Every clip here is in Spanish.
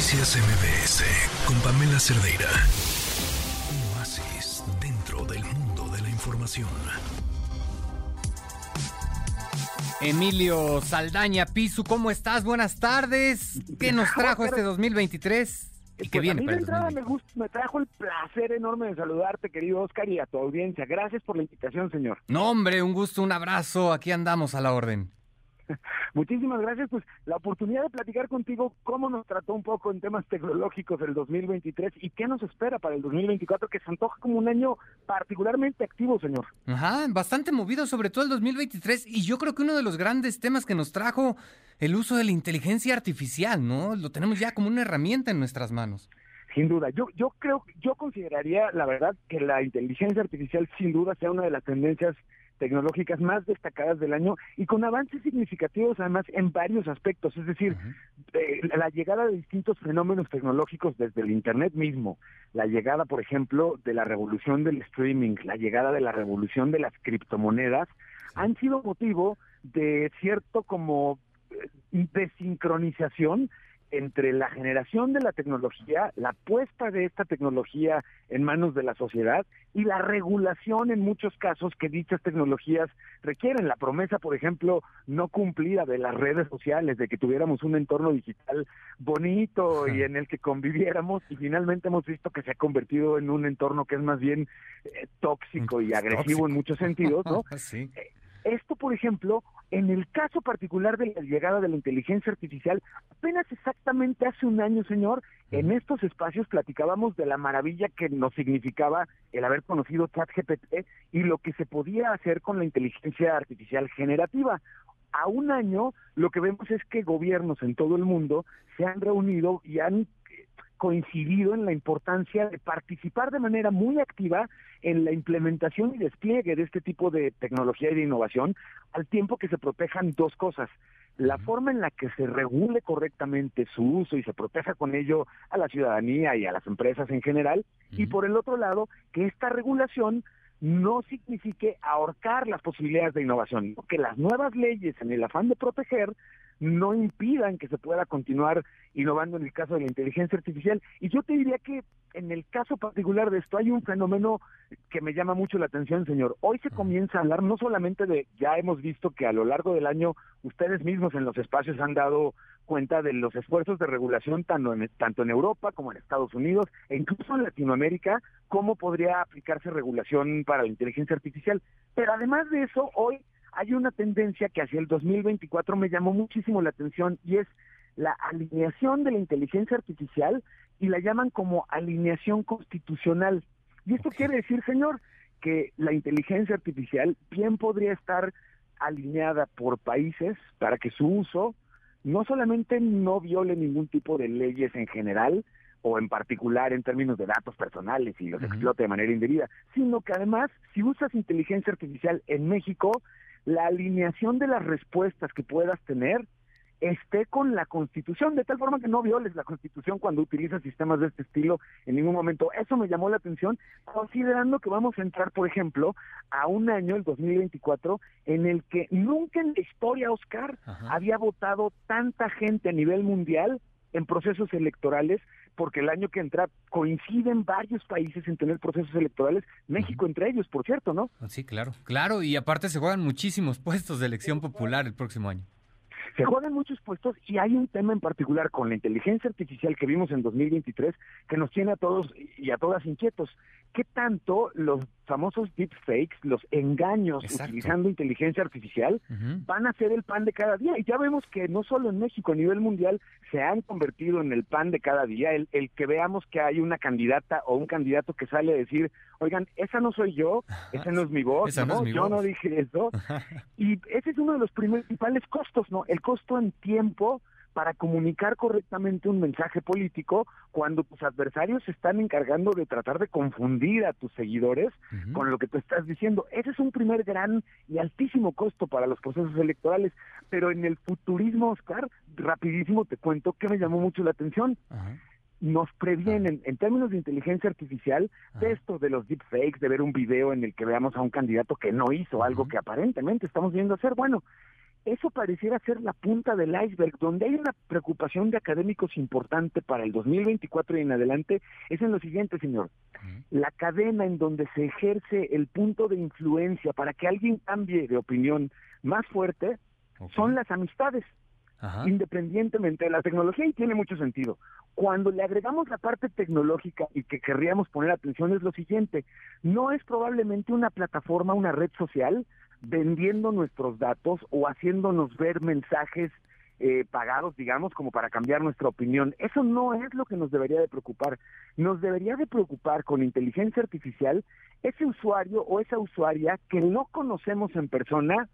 Noticias MBS con Pamela Cerdeira. Un oasis dentro del mundo de la información. Emilio Saldaña Pisu, ¿cómo estás? Buenas tardes. ¿Qué nos trajo este 2023? Y que pues viene a mí de entrada me, me trajo el placer enorme de saludarte, querido Oscar, y a tu audiencia. Gracias por la invitación, señor. No, hombre, un gusto, un abrazo. Aquí andamos a la orden. Muchísimas gracias, pues la oportunidad de platicar contigo cómo nos trató un poco en temas tecnológicos el 2023 y qué nos espera para el 2024, que se antoja como un año particularmente activo, señor. Ajá, bastante movido, sobre todo el 2023, y yo creo que uno de los grandes temas que nos trajo el uso de la inteligencia artificial, ¿no? Lo tenemos ya como una herramienta en nuestras manos. Sin duda, yo, yo creo, yo consideraría, la verdad, que la inteligencia artificial sin duda sea una de las tendencias tecnológicas más destacadas del año y con avances significativos además en varios aspectos, es decir, eh, la llegada de distintos fenómenos tecnológicos desde el Internet mismo, la llegada, por ejemplo, de la revolución del streaming, la llegada de la revolución de las criptomonedas, han sido motivo de cierto como eh, desincronización entre la generación de la tecnología, la puesta de esta tecnología en manos de la sociedad y la regulación en muchos casos que dichas tecnologías requieren. La promesa, por ejemplo, no cumplida de las redes sociales, de que tuviéramos un entorno digital bonito y en el que conviviéramos y finalmente hemos visto que se ha convertido en un entorno que es más bien eh, tóxico y agresivo en muchos sentidos, ¿no? sí. Esto, por ejemplo, en el caso particular de la llegada de la inteligencia artificial, apenas exactamente hace un año, señor, en estos espacios platicábamos de la maravilla que nos significaba el haber conocido ChatGPT y lo que se podía hacer con la inteligencia artificial generativa. A un año, lo que vemos es que gobiernos en todo el mundo se han reunido y han coincidido en la importancia de participar de manera muy activa en la implementación y despliegue de este tipo de tecnología y de innovación, al tiempo que se protejan dos cosas. La forma en la que se regule correctamente su uso y se proteja con ello a la ciudadanía y a las empresas en general, y por el otro lado, que esta regulación no signifique ahorcar las posibilidades de innovación, que las nuevas leyes en el afán de proteger no impidan que se pueda continuar innovando en el caso de la inteligencia artificial. Y yo te diría que en el caso particular de esto hay un fenómeno que me llama mucho la atención, señor. Hoy se comienza a hablar no solamente de, ya hemos visto que a lo largo del año ustedes mismos en los espacios han dado cuenta de los esfuerzos de regulación tanto en, tanto en Europa como en Estados Unidos e incluso en Latinoamérica, cómo podría aplicarse regulación para la inteligencia artificial. Pero además de eso, hoy hay una tendencia que hacia el 2024 me llamó muchísimo la atención y es la alineación de la inteligencia artificial y la llaman como alineación constitucional. Y esto quiere decir, señor, que la inteligencia artificial bien podría estar alineada por países para que su uso no solamente no viole ningún tipo de leyes en general o en particular en términos de datos personales y los explote de manera indebida, sino que además si usas inteligencia artificial en México, la alineación de las respuestas que puedas tener esté con la Constitución, de tal forma que no violes la Constitución cuando utilizas sistemas de este estilo en ningún momento. Eso me llamó la atención, considerando que vamos a entrar, por ejemplo, a un año, el 2024, en el que nunca en la historia, Oscar, había votado tanta gente a nivel mundial en procesos electorales, porque el año que entra coinciden varios países en tener procesos electorales, México entre ellos, por cierto, ¿no? Sí, claro, claro, y aparte se juegan muchísimos puestos de elección popular el próximo año. Se juegan muchos puestos y hay un tema en particular con la inteligencia artificial que vimos en 2023 que nos tiene a todos y a todas inquietos. ¿Qué tanto los famosos deepfakes, los engaños utilizando inteligencia artificial, van a ser el pan de cada día? Y ya vemos que no solo en México, a nivel mundial, se han convertido en el pan de cada día. El, el que veamos que hay una candidata o un candidato que sale a decir, oigan, esa no soy yo, esa no es mi voz, no, yo no dije eso. y ese es uno de los principales costos, ¿no? El costo en tiempo para comunicar correctamente un mensaje político cuando tus adversarios se están encargando de tratar de confundir a tus seguidores con lo que tú estás diciendo. Ese es un primer gran y altísimo costo para los procesos electorales, pero en el futurismo, Oscar, rapidísimo te cuento que me llamó mucho la atención. nos previenen en términos de inteligencia artificial de esto de los deepfakes, de ver un video en el que veamos a un candidato que no hizo algo que aparentemente estamos viendo hacer. Bueno, eso pareciera ser la punta del iceberg. Donde hay una preocupación de académicos importante para el 2024 y en adelante es en lo siguiente, señor. La cadena en donde se ejerce el punto de influencia para que alguien cambie de opinión más fuerte son las amistades. independientemente de la tecnología y tiene mucho sentido. Cuando le agregamos la parte tecnológica y que querríamos poner atención es lo siguiente, no es probablemente una plataforma, una red social vendiendo nuestros datos o haciéndonos ver mensajes eh, pagados, digamos, como para cambiar nuestra opinión. Eso no es lo que nos debería de preocupar. Nos debería de preocupar con inteligencia artificial ese usuario o esa usuaria que no conocemos en persona,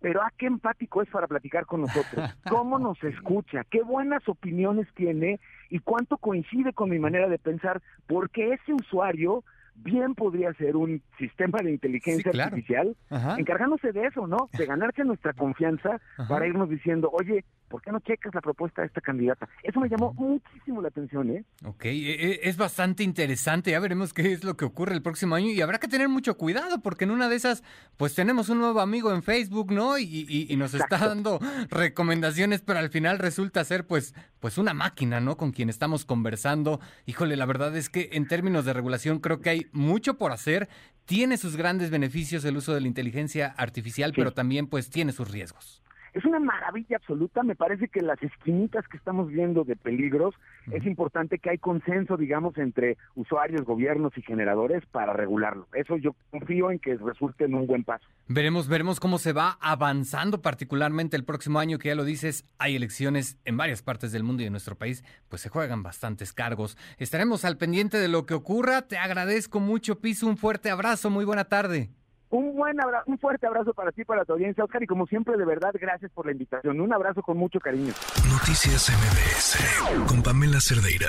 pero ah, qué empático es para platicar con nosotros, cómo nos escucha, qué buenas opiniones tiene y cuánto coincide con mi manera de pensar, porque ese usuario bien podría ser un sistema de inteligencia artificial encargándose de eso, ¿no? De ganarse nuestra confianza para irnos diciendo, oye, ¿por qué no checas la propuesta de esta candidata? Eso me llamó muchísimo la atención, ¿eh? Ok, e, e, es bastante interesante, ya veremos qué es lo que ocurre el próximo año y habrá que tener mucho cuidado porque en una de esas, pues tenemos un nuevo amigo en Facebook, ¿no? Y, nos está dando recomendaciones, pero al final resulta ser pues, pues una máquina, ¿no? Con quien estamos conversando. Híjole, la verdad es que en términos de regulación creo que hay mucho por hacer, tiene sus grandes beneficios el uso de la inteligencia artificial, pero también pues tiene sus riesgos es una maravilla absoluta. Me parece que las esquinitas que estamos viendo de peligros es importante que hay consenso, digamos, entre usuarios, gobiernos y generadores para regularlo. Eso yo confío en que resulte en un buen paso. Veremos, veremos cómo se va avanzando, particularmente el próximo año, que ya lo dices, hay elecciones en varias partes del mundo y en nuestro país, pues se juegan bastantes cargos. Estaremos al pendiente de lo que ocurra. Te agradezco mucho, Piso. Un fuerte abrazo. Muy buena tarde. Un buen abrazo, un fuerte abrazo para ti, para tu audiencia, Oscar, y como siempre, de verdad, gracias por la invitación. Un abrazo con mucho cariño. Noticias MBS con Pamela Cerdeira.